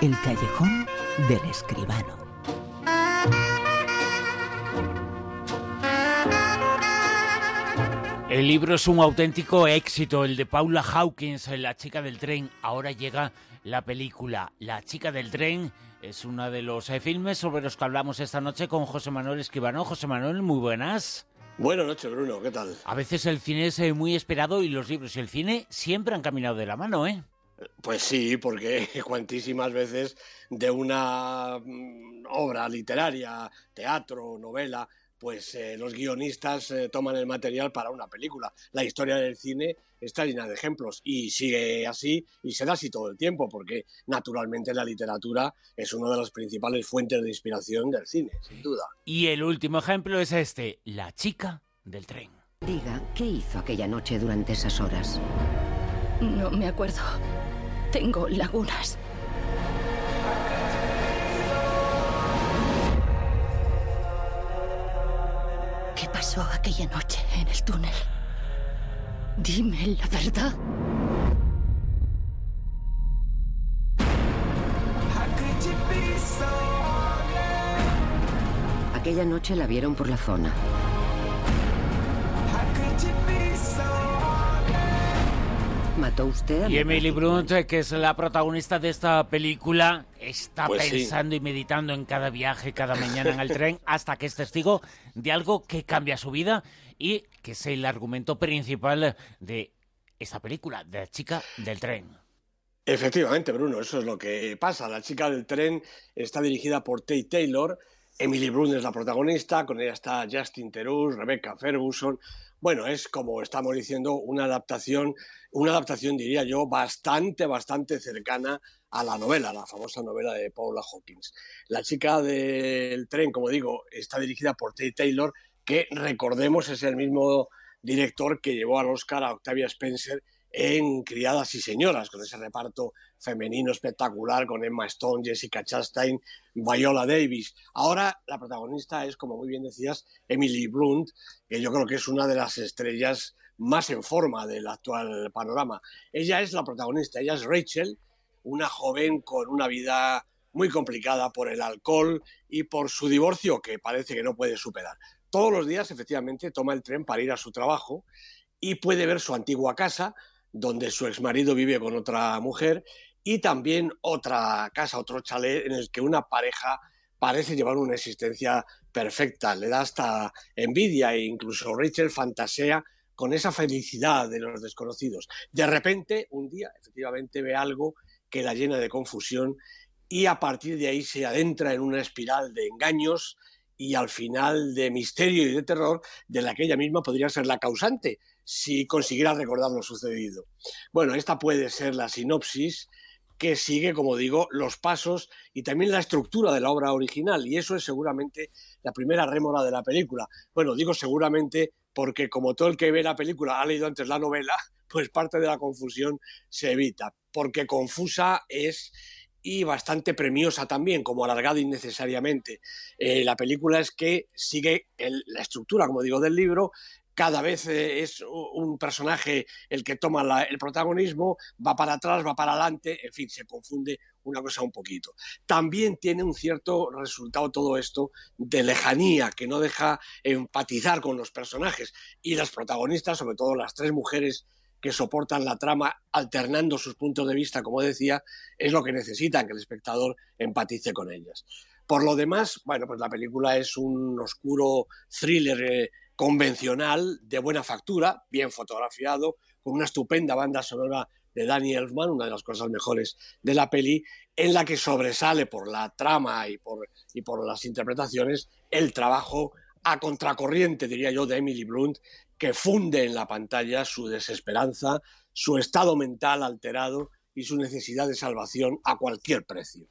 El callejón del escribano. El libro es un auténtico éxito, el de Paula Hawkins, La chica del tren. Ahora llega la película La chica del tren. Es uno de los eh, filmes sobre los que hablamos esta noche con José Manuel Escribano. José Manuel, muy buenas. Buenas noches, Bruno, ¿qué tal? A veces el cine es eh, muy esperado y los libros y el cine siempre han caminado de la mano, ¿eh? Pues sí, porque cuantísimas veces de una mm, obra literaria, teatro, novela, pues eh, los guionistas eh, toman el material para una película. La historia del cine está llena de ejemplos y sigue así y será así todo el tiempo, porque naturalmente la literatura es una de las principales fuentes de inspiración del cine, sin duda. Y el último ejemplo es este, La chica del tren. Diga, ¿qué hizo aquella noche durante esas horas? No me acuerdo. Tengo lagunas. ¿Qué pasó aquella noche en el túnel? Dime la verdad. Aquella noche la vieron por la zona. ¿Mató usted a Y mi Emily amigo? Blunt, que es la protagonista de esta película, está Pues sí. pensando y meditando en cada viaje, cada mañana en el tren, hasta que es testigo de algo que cambia su vida y que es el argumento principal de esta película, de la chica del tren. Efectivamente, Bruno, eso es lo que pasa. La chica del tren está dirigida por Tate Taylor. Emily Blunt es la protagonista, con ella está Justin Theroux, Rebecca Ferguson. Bueno, es como estamos diciendo una adaptación, una adaptación diría yo bastante, bastante cercana a la novela, la famosa novela de Paula Hawkins. La chica del tren, como digo, está dirigida por Tate Taylor, que recordemos es el mismo director que llevó al Oscar a Octavia Spencer en Criadas y Señoras, con ese reparto femenino espectacular con Emma Stone, Jessica Chastain, Viola Davis. Ahora la protagonista es, como muy bien decías, Emily Blunt, que yo creo que es una de las estrellas más en forma del actual panorama. Ella es la protagonista, ella es Rachel, una joven con una vida muy complicada por el alcohol y por su divorcio que parece que no puede superar. Todos los días, efectivamente, toma el tren para ir a su trabajo y puede ver su antigua casa, donde su exmarido vive con otra mujer, y también otra casa, otro chalet en el que una pareja parece llevar una existencia perfecta, le da hasta envidia e incluso Rachel fantasea con esa felicidad de los desconocidos. De repente, un día, efectivamente, ve algo que la llena de confusión y a partir de ahí se adentra en una espiral de engaños y al final de misterio y de terror de la que ella misma podría ser la causante si consiguiera recordar lo sucedido. Bueno, esta puede ser la sinopsis que sigue, como digo, los pasos y también la estructura de la obra original, y eso es seguramente la primera rémora de la película. Bueno, digo seguramente porque como todo el que ve la película ha leído antes la novela, pues parte de la confusión se evita, porque confusa es y bastante premiosa también, como alargada innecesariamente. Eh, la película es que sigue el- la estructura, como digo, del libro, cada vez eh, es un personaje el que toma el protagonismo, va para atrás, va para adelante, en fin, se confunde una cosa un poquito. También tiene un cierto resultado todo esto de lejanía, que no deja empatizar con los personajes y las protagonistas, sobre todo las tres mujeres que soportan la trama alternando sus puntos de vista, como decía, es lo que necesitan que el espectador empatice con ellas. Por lo demás, bueno, pues la película es un oscuro thriller eh, convencional, de buena factura, bien fotografiado, con una estupenda banda sonora de Danny Elfman, una de las cosas mejores de la peli, en la que sobresale por la trama y por, y por las interpretaciones el trabajo a contracorriente, diría yo, de Emily Blunt, que funde en la pantalla su desesperanza, su estado mental alterado y su necesidad de salvación a cualquier precio.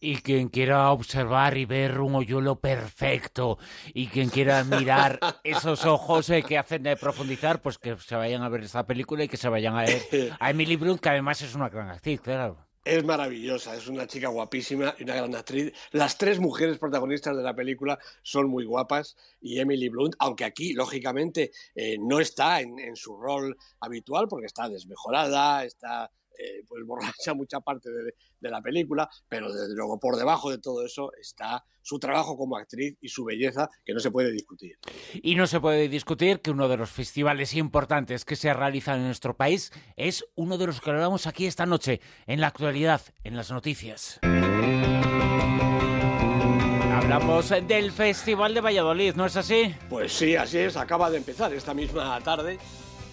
Y quien quiera observar y ver un hoyuelo perfecto y quien quiera mirar esos ojos eh, que hacen de profundizar, pues que se vayan a ver esta película y que se vayan a ver a Emily Blunt, que además es una gran actriz, claro. Es maravillosa, es una chica guapísima y una gran actriz. Las tres mujeres protagonistas de la película son muy guapas y Emily Blunt, aunque aquí, lógicamente, eh, no está en, en su rol habitual porque está desmejorada, está eh, pues borracha mucha parte de, de, la película, pero desde luego por debajo de todo eso está su trabajo como actriz y su belleza, que no se puede discutir. Y no se puede discutir que uno de los festivales importantes que se realizan en nuestro país es uno de los que hablamos aquí esta noche, en la actualidad, en las noticias. Hablamos del Festival de Valladolid, ¿no es así? Pues sí, así es. Acaba de empezar esta misma tarde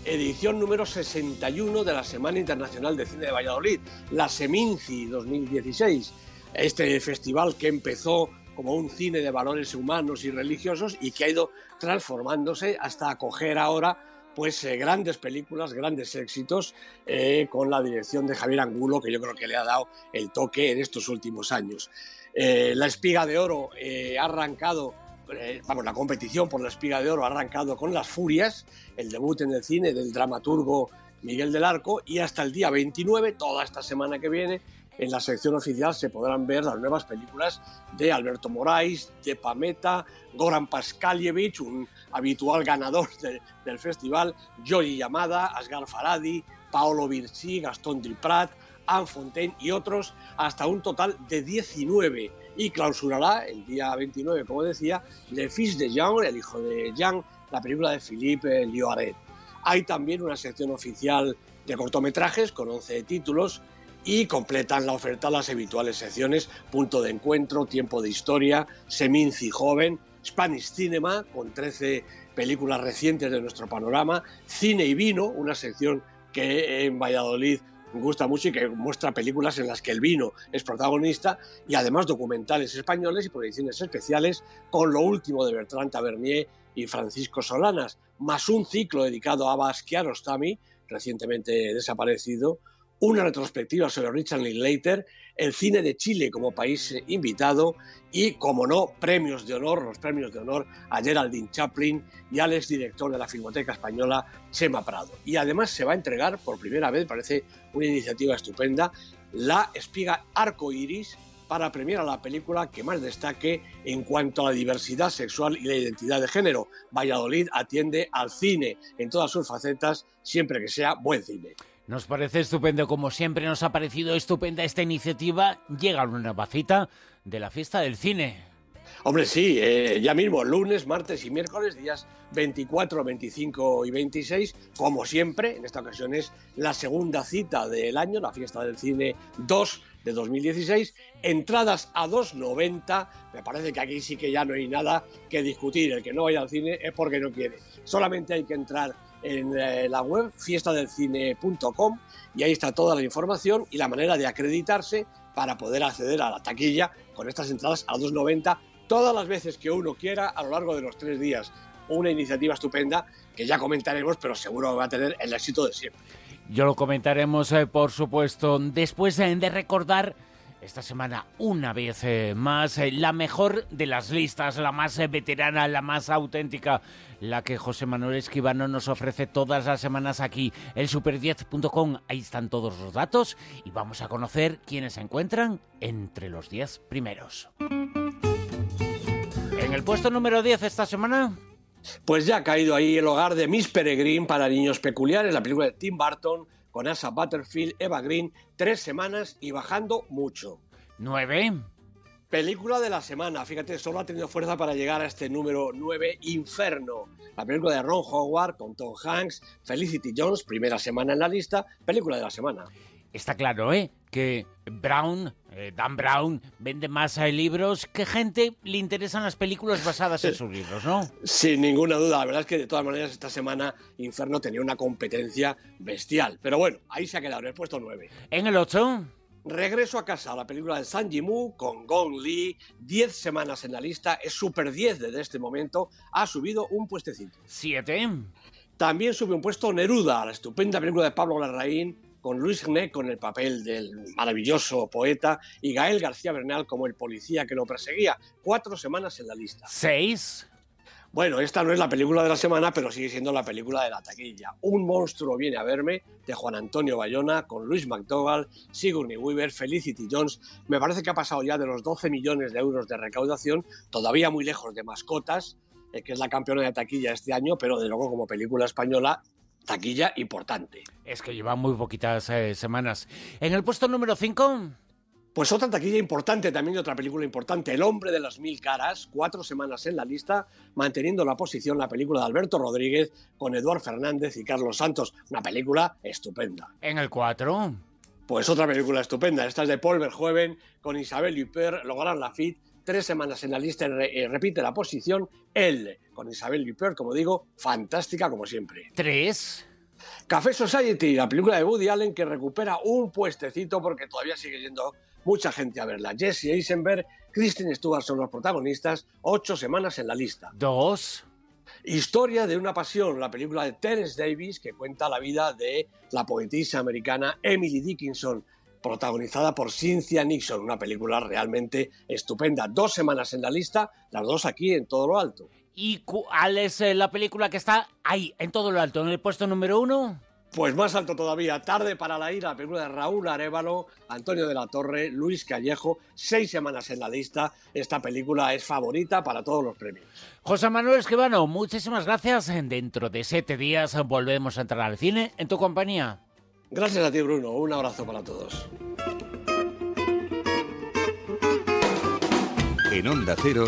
edición número 61 de la Semana Internacional de Cine de Valladolid, la Seminci 2016. Este festival que empezó como un cine de valores humanos y religiosos y que ha ido transformándose hasta acoger ahora pues eh, grandes películas, grandes éxitos, eh, con la dirección de Javier Angulo, que yo creo que le ha dado el toque en estos últimos años. Eh, la Espiga de Oro ha arrancado eh, vamos, la competición por la espiga de oro ha arrancado con Las Furias, el debut en el cine del dramaturgo Miguel del Arco, y hasta el día 29, toda esta semana que viene, en la sección oficial se podrán ver las nuevas películas de Alberto Moraes, de Pameta, Goran Paskalievich, un habitual ganador del festival, Joy Yamada, Asgar Faradi, Paolo Virchi, Gastón Duprat, Anne Fontaine y otros, hasta un total de 19 y clausurará el día 29, como decía, Le Fils de Jean, el hijo de Jean, la película de Philippe Lioret. Hay también una sección oficial de cortometrajes con 11 títulos y completan la oferta las habituales secciones Punto de Encuentro, Tiempo de Historia, Seminci Joven, Spanish Cinema, con 13 películas recientes de nuestro panorama, Cine y Vino, una sección que en Valladolid gusta mucho y que muestra películas en las que el vino es protagonista y además documentales españoles y proyecciones especiales con lo último de Bertrand Tavernier y Francisco Solanas, más un ciclo dedicado a Abbas Kiarostami, recientemente desaparecido, una retrospectiva sobre Richard Linklater, el cine de Chile como país invitado y, como no, premios de honor, los premios de honor a Geraldine Chaplin y al exdirector de la Filmoteca Española, Chema Prado. Y además se va a entregar por primera vez, parece una iniciativa estupenda, la espiga Arco Iris para premiar a la película que más destaque en cuanto a la diversidad sexual y la identidad de género. Valladolid atiende al cine en todas sus facetas, siempre que sea buen cine. Nos parece estupendo, como siempre nos ha parecido estupenda esta iniciativa. Llega una nueva cita de la fiesta del cine. Hombre, sí, eh, ya mismo, lunes, martes y miércoles, días 24, 25 y 26, como siempre, en esta ocasión es la segunda cita del año, la fiesta del cine 2 de 2016, entradas a 2,90, me parece que aquí sí que ya no hay nada que discutir, el que no vaya al cine es porque no quiere, solamente hay que entrar en eh, la web fiestadelcine.com y ahí está toda la información y la manera de acreditarse para poder acceder a la taquilla con estas entradas a 2,90 todas las veces que uno quiera a lo largo de los tres días. Una iniciativa estupenda que ya comentaremos, pero seguro va a tener el éxito de siempre. Yo lo comentaremos, eh, por supuesto, después eh, de recordar esta semana una vez eh, más la mejor de las listas, la más veterana, la más auténtica, la que José Manuel Esquivano nos ofrece todas las semanas aquí, el super10.com. Ahí están todos los datos y vamos a conocer quiénes se encuentran entre los 10 primeros. En el puesto número 10 esta semana... Pues ya ha caído ahí el hogar de Miss Peregrine para niños peculiares, la película de Tim Burton, con Asa Butterfield, Eva Green, tres semanas y bajando mucho. ¿Nueve? Película de la semana, fíjate, solo ha tenido fuerza para llegar a este número 9, Inferno. La película de Ron Howard con Tom Hanks, Felicity Jones, primera semana en la lista, película de la semana está claro, ¿eh? Que Brown, eh, Dan Brown, vende más eh, libros que gente le interesan las películas basadas en sus libros, ¿no? Sin ninguna duda. La verdad es que de todas maneras esta semana Inferno tenía una competencia bestial. Pero bueno, ahí se ha quedado en el puesto 9. En el 8. Regreso a casa, la película de San Jimu con Gong Li, 10 semanas en la lista, es super 10 desde este momento, ha subido un puestecito. 7. También sube un puesto Neruda, la estupenda película de Pablo Larraín, con Luis Gné con el papel del maravilloso poeta y Gael García Bernal como el policía que lo perseguía. Cuatro semanas en la lista. ¿Seis? Bueno, esta no es la película de la semana, pero sigue siendo la película de la taquilla. Un monstruo viene a verme, de Juan Antonio Bayona, con Luis McDougall, Sigourney Weaver, Felicity Jones. Me parece que ha pasado ya de los 12 millones de euros de recaudación, todavía muy lejos de Mascotas, eh, que es la campeona de taquilla este año, pero de luego como película española taquilla importante. Es que lleva muy poquitas eh, semanas. En el puesto número 5... Pues otra taquilla importante, también otra película importante, El hombre de las mil caras, cuatro semanas en la lista, manteniendo la posición la película de Alberto Rodríguez con Eduard Fernández y Carlos Santos, una película estupenda. En el 4. Pues otra película estupenda, esta es de Paul Verhoeven con Isabel Huppert, Logan Lafitte, tres semanas en la lista y eh, repite la posición, él con Isabel Huppert, como digo, fantástica como siempre. Tres. Café Society, la película de Woody Allen que recupera un puestecito porque todavía sigue yendo mucha gente a verla. Jesse Eisenberg, Kristen Stewart son los protagonistas, ocho semanas en la lista. Dos. Historia de una pasión, la película de Terence Davis que cuenta la vida de la poetisa americana Emily Dickinson, protagonizada por Cynthia Nixon, una película realmente estupenda. Dos semanas en la lista, las dos aquí en todo lo alto. ¿Y cuál es eh, la película que está ahí, en todo lo alto, en el puesto número uno? Pues más alto todavía, Tarde para la ira, película de Raúl Arevalo, Antonio de la Torre, Luis Callejo, seis semanas en la lista. Esta película es favorita para todos los premios. José Manuel Esquivano, muchísimas gracias. Dentro de siete días volvemos a entrar al cine en tu compañía. Gracias a ti, Bruno. Un abrazo para todos. En Onda Cero,